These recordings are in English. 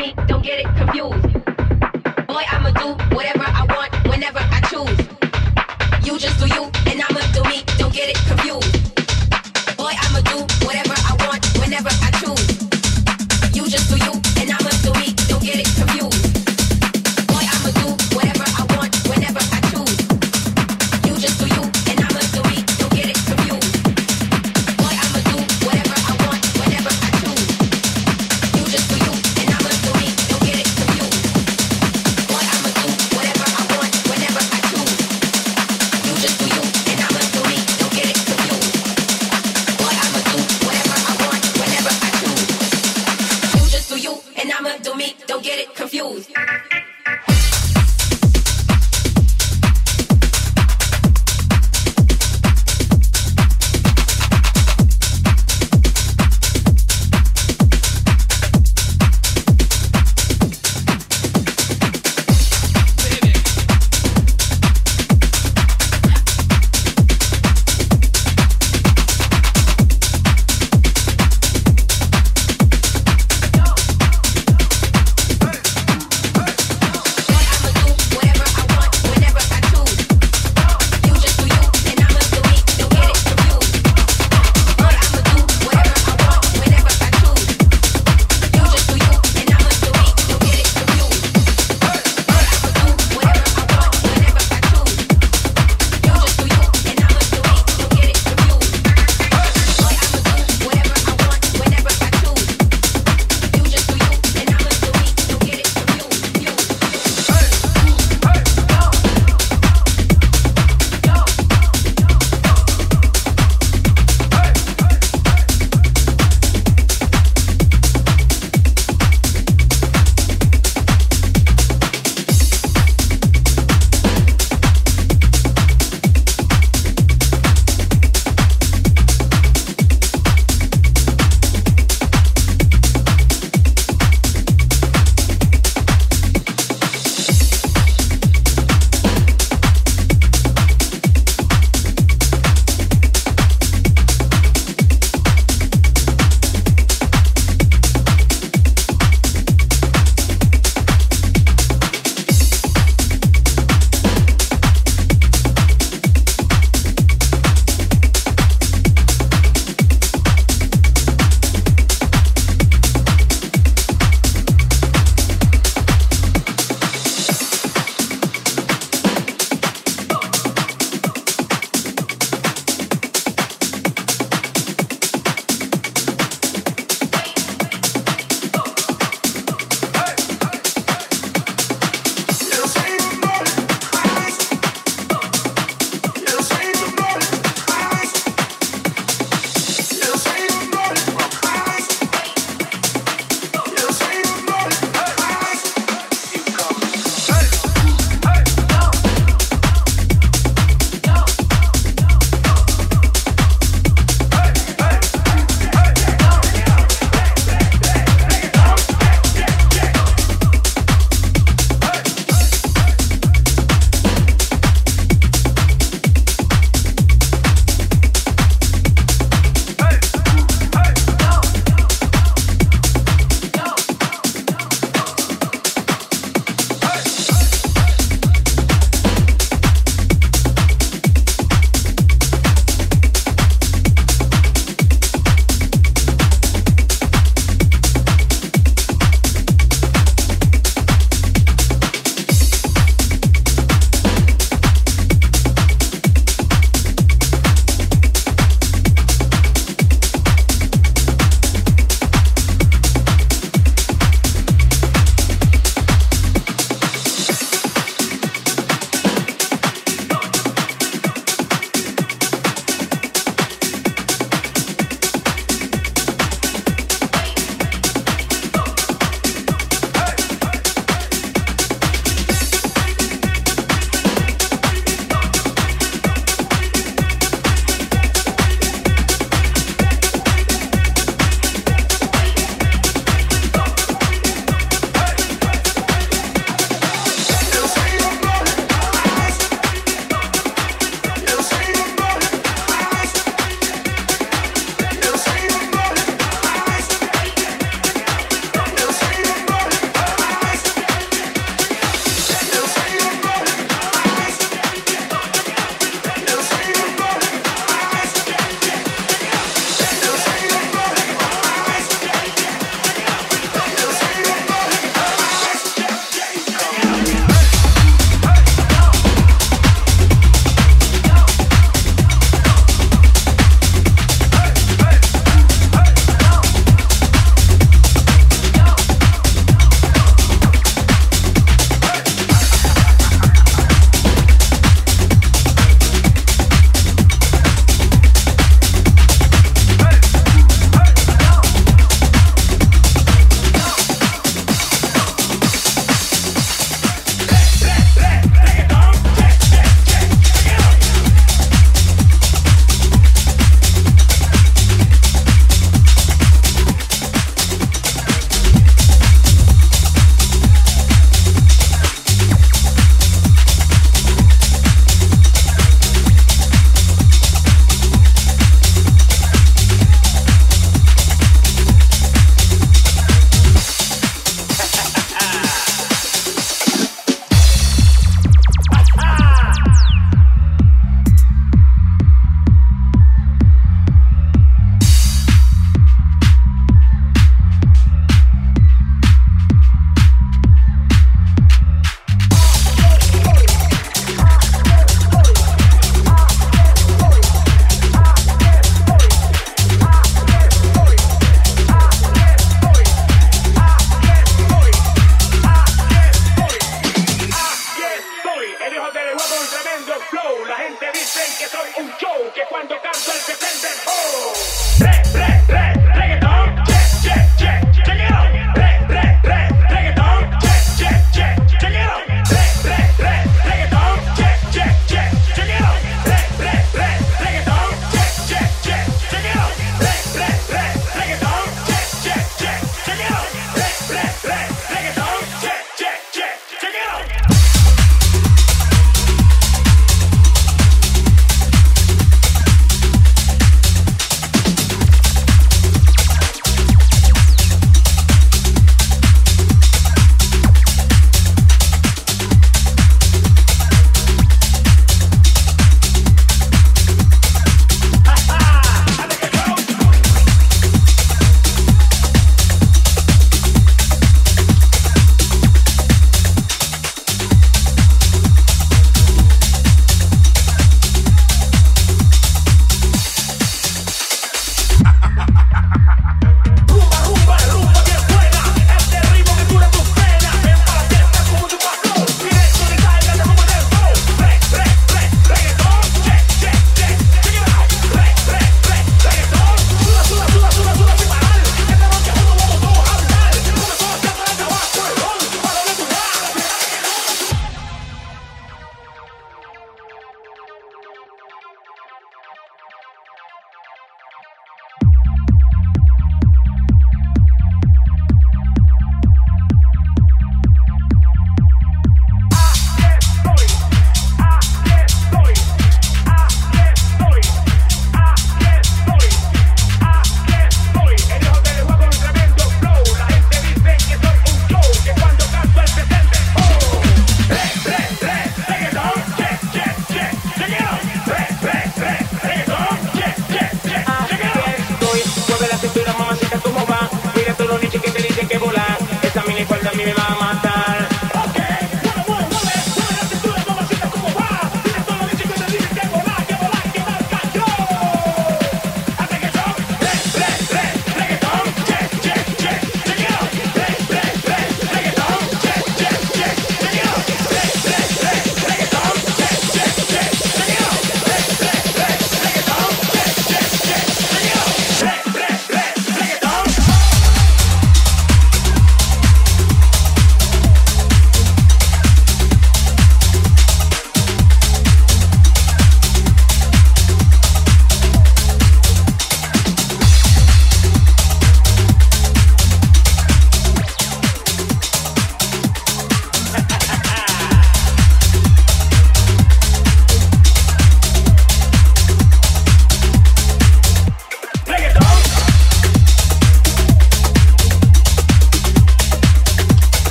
me, don't get it confused. Boy, I'ma do whatever I want whenever I choose. You just do you, and I'ma do me, don't get it confused.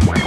Wow.